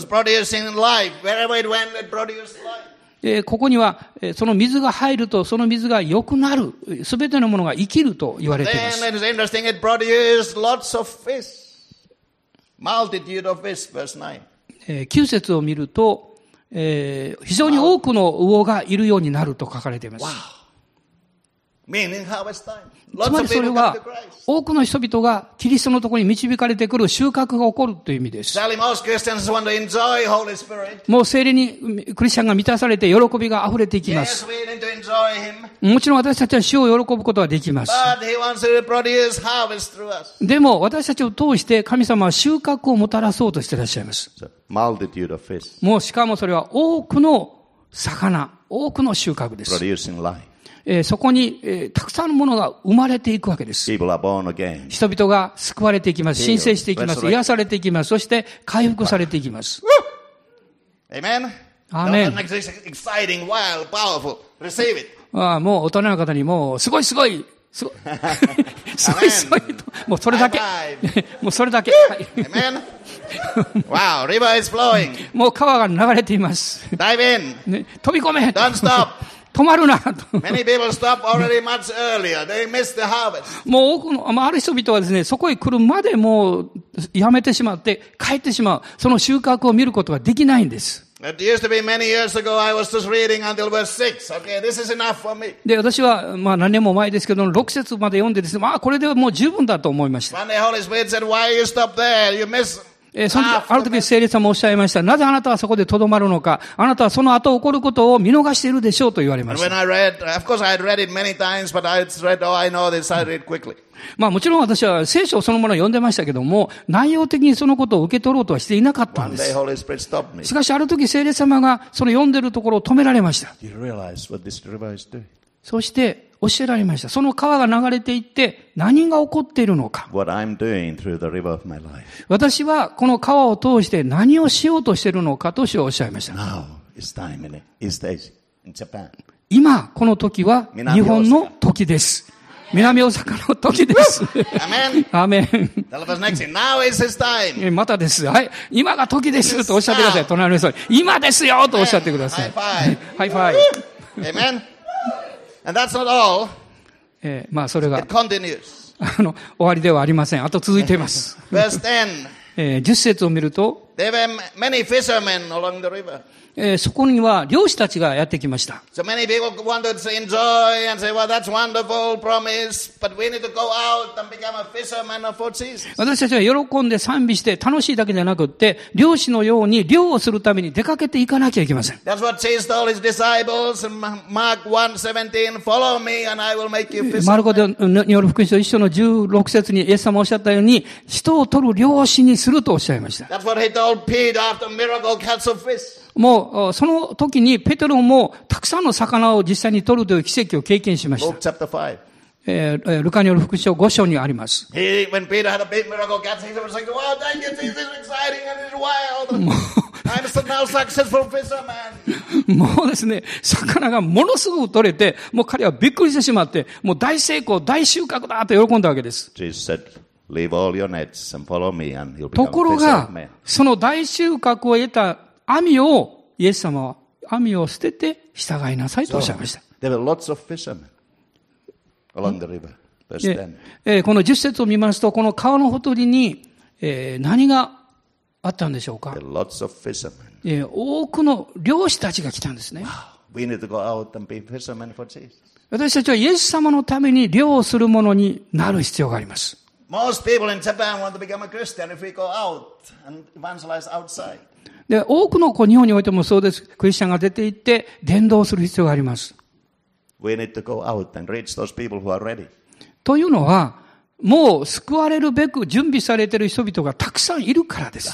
ここには、その水が入ると、その水が良くなる、すべてのものが生きると言われています。9節を見ると、非常に多くの魚がいるようになると書かれています。つまりそれは、多くの人々がキリストのところに導かれてくる収穫が起こるという意味です。もう精霊にクリスチャンが満たされて喜びが溢れていきます。もちろん私たちは死を喜ぶことはできます。でも私たちを通して神様は収穫をもたらそうとしていらっしゃいます。もうしかもそれは多くの魚、多くの収穫です。え、そこに、え、たくさんのものが生まれていくわけです。人々が救われていきます。申請していきます。癒されていきます。そして回復されていきます。アーメン。もう大人の方にもう、すごいすごい、すごい、もうそれだけ、もうそれだけ。wow, もう川が流れています。ダイビン飛び込め !Don't stop! 止まるなと。もう多くの、ある人々はですね、そこへ来るまでもうやめてしまって帰ってしまう。その収穫を見ることはできないんです。で、私は、まあ何年も前ですけど、6節まで読んでですね、まあこれでもう十分だと思いました。えーその時ある時、聖霊様おっしゃいました。なぜあなたはそこで留まるのか。あなたはその後起こることを見逃しているでしょうと言われました。Oh. まあもちろん私は聖書そのものを読んでましたけども、内容的にそのことを受け取ろうとはしていなかったんです。しかしある時聖霊様がその読んでるところを止められました。そして教えられました。その川が流れていって何が起こっているのか。私はこの川を通して何をしようとしているのかと主はおっしゃいました。今、この時は日本の時です。南大阪の時です。アーメン。またです。はい。今が時ですとおっしゃってください。隣の人に。今ですよとおっしゃってください。High five。And that's not all. えーまあ、それが It、continues. あの、終わりではありません。あと続いています。Verse 10. えー10節を見ると、そこには漁師たちがやってきました。So say, well, promise, 私たちは喜んで賛美して楽しいだけじゃなくって、漁師のように漁をするために出かけていかなきゃいけません。マルコによる福音書一緒の16節にイエス様おっしゃったように、人を取る漁師にするとおっしゃいました。もうその時にペテロもたくさんの魚を実際に取るという奇跡を経験しました。ルカによる福祉5章にあります。もうですね、魚がものすごく取れて、もう彼はびっくりしてしまって、もう大成功、大収穫だと喜んだわけです。ところが、その大収穫を得た網を、イエス様は網を捨てて従いなさいとおっしゃいました。この10節を見ますと、この川のほとりに、えー、何があったんでしょうか？ええ、多くの漁師たちが来たんですね。私たちはイエス様のために漁をするものになる必要があります。Most people in Japan want to become a Christian if we go out and evangelize outside. で、多くのこう日本においてもそうです。クリスチャンが出て行って、伝道する必要があります。というのは、もう救われるべく準備されている人々がたくさんいるからです。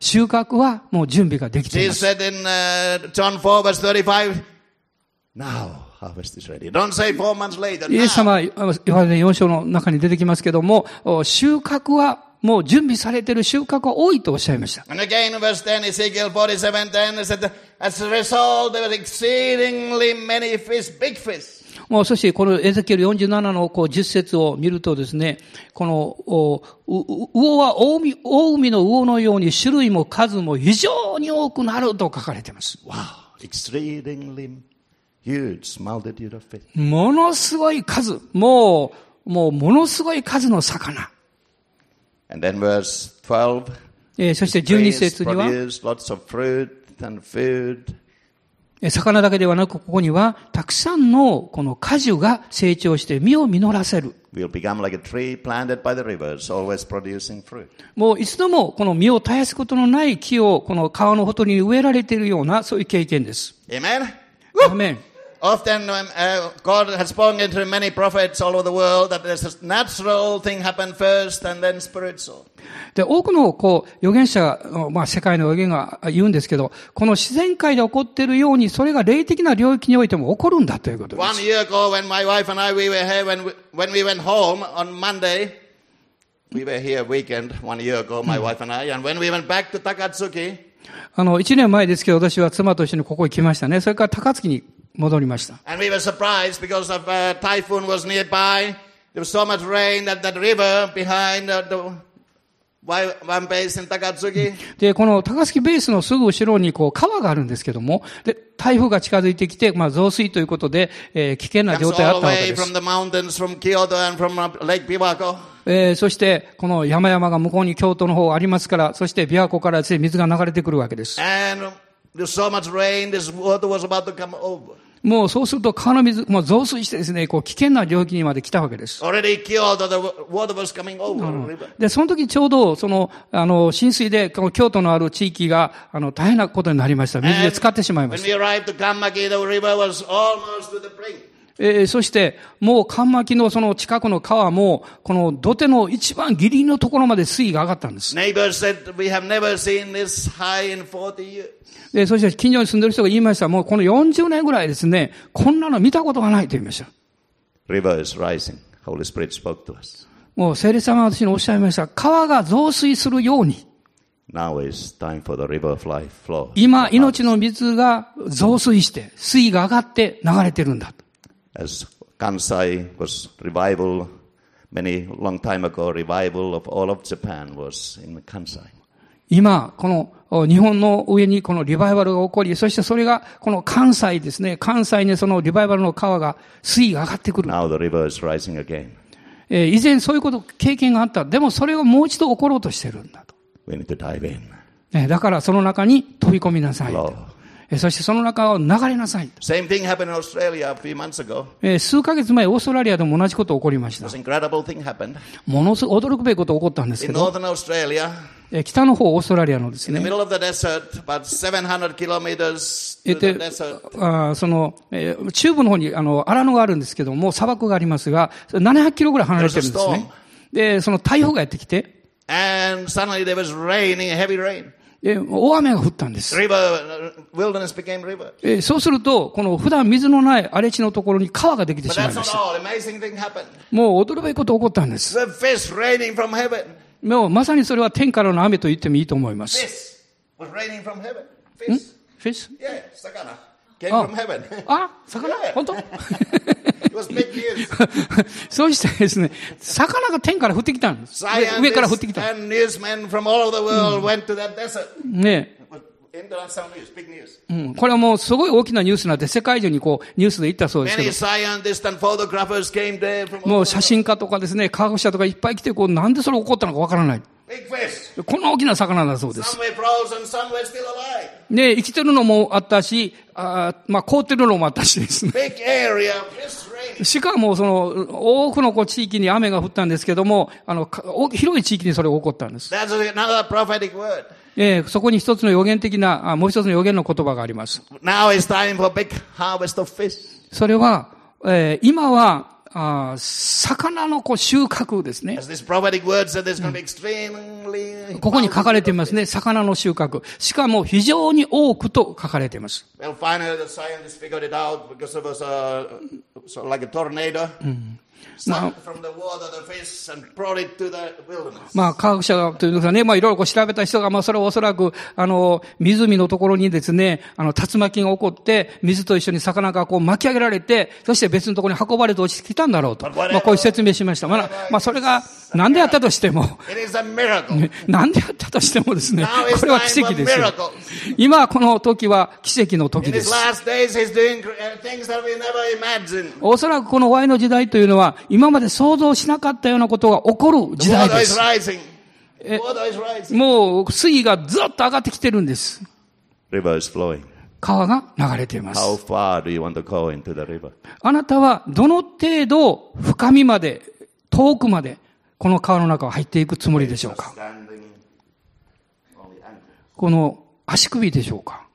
収穫はもう準備ができています。イエス様、ヨハネ4章の中に出てきますけれども、収穫は、もう準備されている収穫は多いとおっしゃいました。もうそして、このエゼキエル47の10節を見ると、この、魚は大海,の魚のように種類も数も非常に多くなると書かれています。ものすごい数、もう、もうものすごい数の魚。And then verse 12, えーそして12 trees 節には、魚だけではなく、ここには、たくさんのこの果樹が成長して実を実らせる。もういつでもこの実を絶やすことのない木をこの川のほとりに植えられているような、そういう経験です。Amen? アーメン。Often um, uh, God has spoken to many prophets all over the world that there's a natural thing happen first and then spiritual. で、多くの、こう、預言者、まあ、世界の預言が言うんですけど、この自然界で起こっているように、それが霊的な領域においても起こるんだということで One す。year ago, when my wife and I we were here, when we, when we went home on Monday, we were here weekend one year ago, my wife and I, and when we went back to Takatsuki, あの、一年前ですけど、私は妻と一緒にここに来ましたね。それから高槻に戻りました。で、この高槻ベースのすぐ後ろにこう川があるんですけども、で、台風が近づいてきて、まあ増水ということで、危険な状態があったわです。え、そして、この山々が向こうに京都の方ありますから、そして琵琶湖から、水が流れてくるわけです。So rain. もうそうすると川の水、もう増水してですね、こう危険な領域にまで来たわけです。で、その時ちょうど、その、あの、浸水で、この京都のある地域が、あの、大変なことになりました。水で使ってしまいました。えー、そして、もう、かんまきのその近くの川も、この土手の一番ギリのところまで水位が上がったんです。え、そして、近所に住んでる人が言いました、もうこの40年ぐらいですね、こんなの見たことがないと言いました。もう、精霊様が私におっしゃいました、川が増水するように。今、命の水が増水して、水位が上がって流れてるんだと。As Kansai was revival, many long time ago, revival of all of Japan was in Kansai. 今、このお日本の上にこのリバイバルが起こり、そしてそれがこの関西ですね、関西にそのリバイバルの川が水位が上がってくる。Now the river is rising again. えー以前そういうこと、経験があった。でもそれがもう一度起ころうとしてるんだと。We need to dive in. えーだからその中に飛び込みなさいと。そしてその中を流れなさい。数か月前、オーストラリアでも同じことが起こりました。ものすごい驚くべきことが起こったんですけど、北の方、オーストラリアのですね、あその中部の方にあの荒野があるんですけども、砂漠がありますが、700キロぐらい離れてるんです。その台風がやってきて、えー、大雨が降ったんです。ええ、そうすると、この普段水のない荒れ地のところに川ができてしまいました。もう驚くべきこと起こったんです。もうまさにそれは天からの雨と言ってもいいと思います。フ。あ、魚本当 そうしてですね、魚が天から降ってきたんです。上から降ってきた。ね。これはもうすごい大きなニュースなんて、世界中にこうニュースで行ったそうですけど。もう写真家とかですね、科学者とかいっぱい来て、こうなんでそれ起こったのかわからない。こんな大きな魚だそうです。ね生きてるのもあったし、あまあ、凍ってるのもあったしですね。しかもその多くのこう地域に雨が降ったんですけども、あの、広い地域にそれが起こったんです。えーそこに一つの予言的な、あもう一つの予言の言葉があります。それは、えー今は、魚のこう収穫ですね。ここに書かれていますね。魚の収穫。しかも非常に多くと書かれています。The wilderness. まあ、科学者というのはね、まあ、いろいろこう調べた人が、まあ、それはおそらく、あの、湖のところにですね、あの、竜巻が起こって、水と一緒に魚がこう巻き上げられて、そして別のところに運ばれて落ちてきたんだろうと。まあ、こういう説明しました。まあ、まあ、それが、何でやったとしても、何でやったとしてもですね、これは奇跡です。今この時は奇跡の時です。おそらくこの終わの時代というのは、今まで想像しなかったようなことが起こる時代です。もう水位がずっと上がってきてるんです。川が流れています。あなたはどの程度深みまで、遠くまで、この川の中を入っていくつもりでしょうか？この足首でしょうか？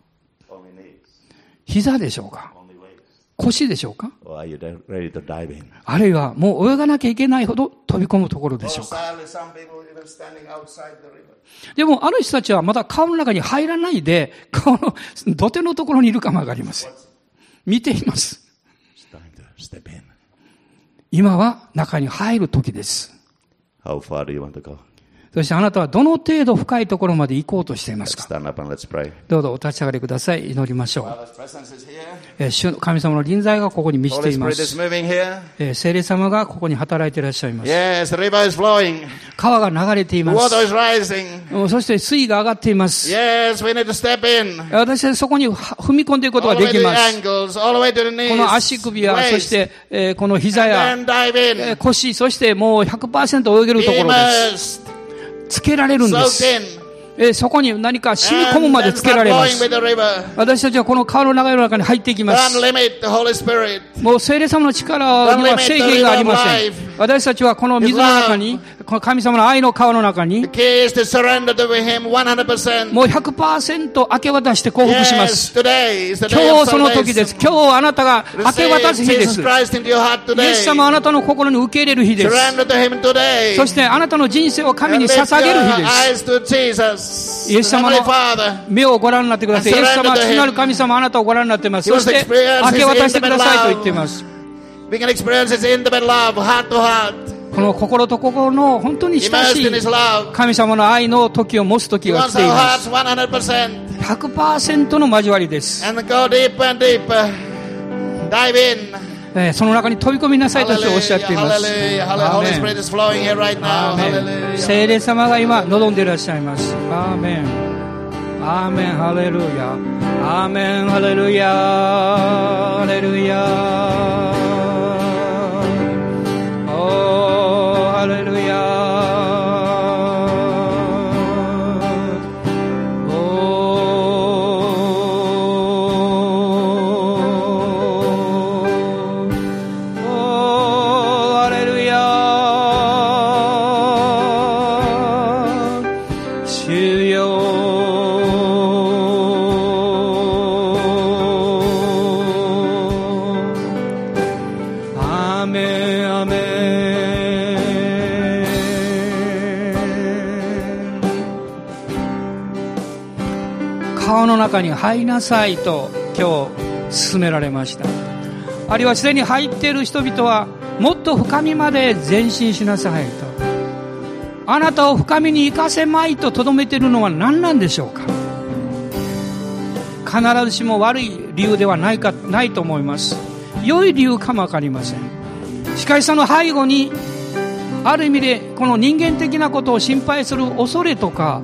膝でしょうか？腰でしょうか？あるいはもう泳がなきゃいけないほど飛び込むところでしょうか？でもある人たちはまだ顔の中に入らないで川の土手のところにいるかもわかりません。見ています。今は中に入る時です。How far do you want to go? そしてあなたはどの程度深いところまで行こうとしていますか？どうぞお立ち上がりください。祈りましょう。神様の臨在がここに満ちています。聖霊様がここに働いていらっしゃいます。川が流れています。そして水位が上がっています。私はそこに踏み込んでいくことができます。この足首や、そしてこの膝や腰、そしてもう100%泳げるところです。つけられるんです。えーそこに何か染み込むまでつけられます.私たちはこの川の流れの中に入っていきます。もう聖霊様の力には制限がありません。私たちはこの水の中に、神様の愛の顔の中に、もう100%明け渡して降伏します。今日その時です。今日あなたが明け渡す日です。イエス様あなたの心に受け入れる日です。そしてあなたの人生を神に捧げる日です。イエス様の目をご覧になってください。イエス様、主なる神様あなたをご覧になっています。そして明け渡してくださいと言っています。この心と心の本当に親しい神様の愛の時を持つ時は来ています。100%の交わりです。その中に飛び込みなさいとおっしゃっています。聖霊様が今望んでいらっしゃいます。アーメンアーメンハレルヤアーメン,ハレルヤ中に入りなさいと今日勧められました。あるいはすでに入っている人々はもっと深みまで前進しなさいと。あなたを深みに行かせまいととどめているのは何なんでしょうか。必ずしも悪い理由ではないかないと思います。良い理由かも分かりません。しかしその背後にある意味でこの人間的なことを心配する恐れとか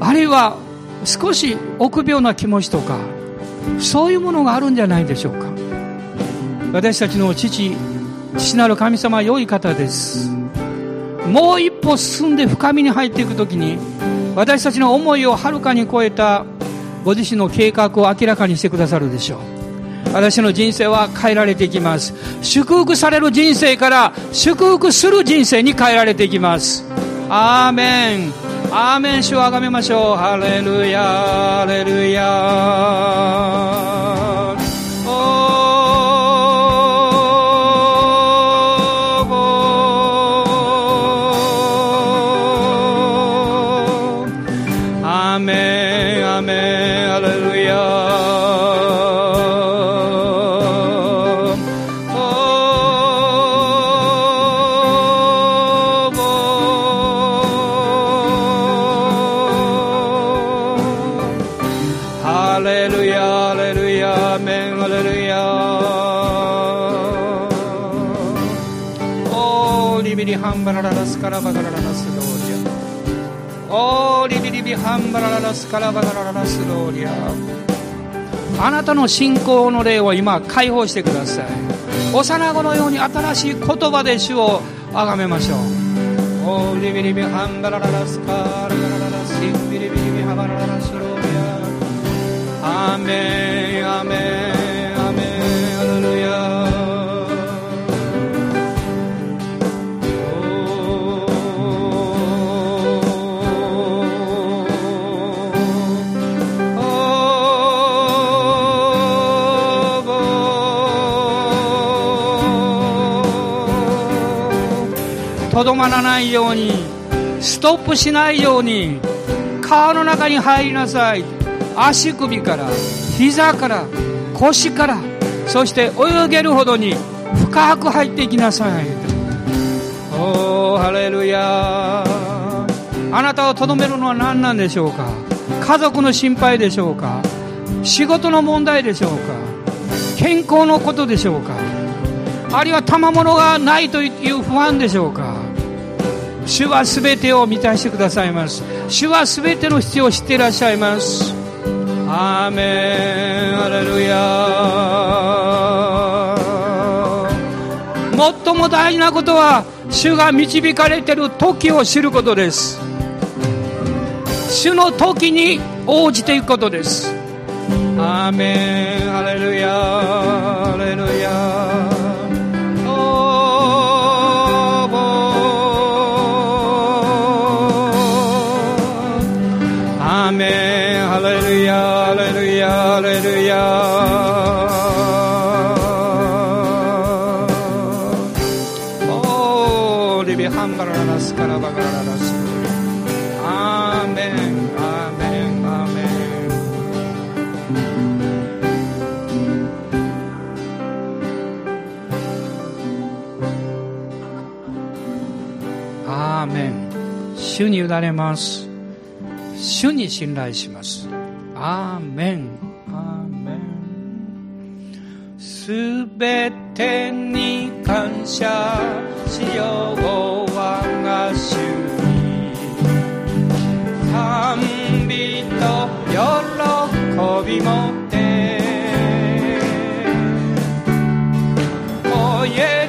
あるいは少し臆病な気持ちとかそういうものがあるんじゃないでしょうか。私たちの父父なる神様は良い方です。もう一歩進んで深みに入っていくときに私たちの思いをはるかに超えたご自身の計画を明らかにしてくださるでしょう。私の人生は変えられていきます。祝福される人生から祝福する人生に変えられていきます。アーメン。アーメン主をあがめましょう。ハレルヤハレルヤラスカラバララスローリアあなたの信仰の霊を今解放してください。幼子のように新しい言葉で主をあがめましょう。オーリビリビハンバラララスカラバラララシンビリビリビハバラララスローリアアメンアメン。とどまらないようにストップしないように川の中に入りなさい。足首から膝から腰からそして泳げるほどに深く入っていきなさい。おーハレルヤあなたをとどめるのは何なんでしょうか？家族の心配でしょうか？仕事の問題でしょうか？健康のことでしょうか？あるいは賜物がないという不安でしょうか？主は全てを満たしてくださいます。主は全ての必要を知っていらっしゃいます。アーメン。アレルヤ最も大事なことは主が導かれている時を知ることです。主の時に応じていくことです。アーメン。ハレルヤ主に委ねます。主に信頼します。アーメン。アーメン。すべてに感謝しよう我が主に。賛美と喜びもって。燃え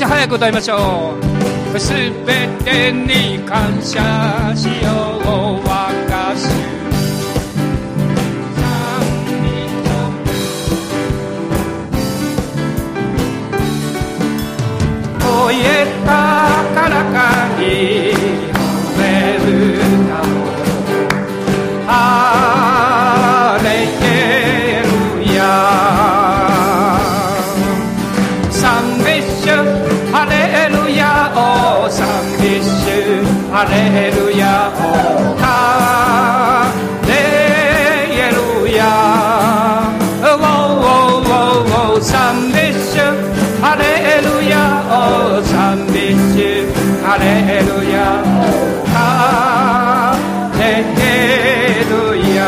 もう少し早く歌いましょう。すべてに感謝しよう我が主賛美と燃えたからかハレルヤおハレルヤおおおお賛美主ハレルヤお賛美主ハレルヤおハレルヤ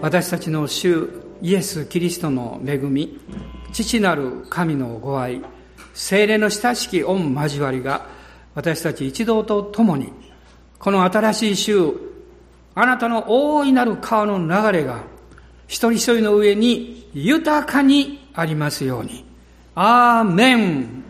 私たちの主イエス・キリストの恵み。父なる神のご愛精霊の親しき御交わりが私たち一同と共にこの新しい週あなたの大いなる川の流れが一人一人の上に豊かにありますように。アーメン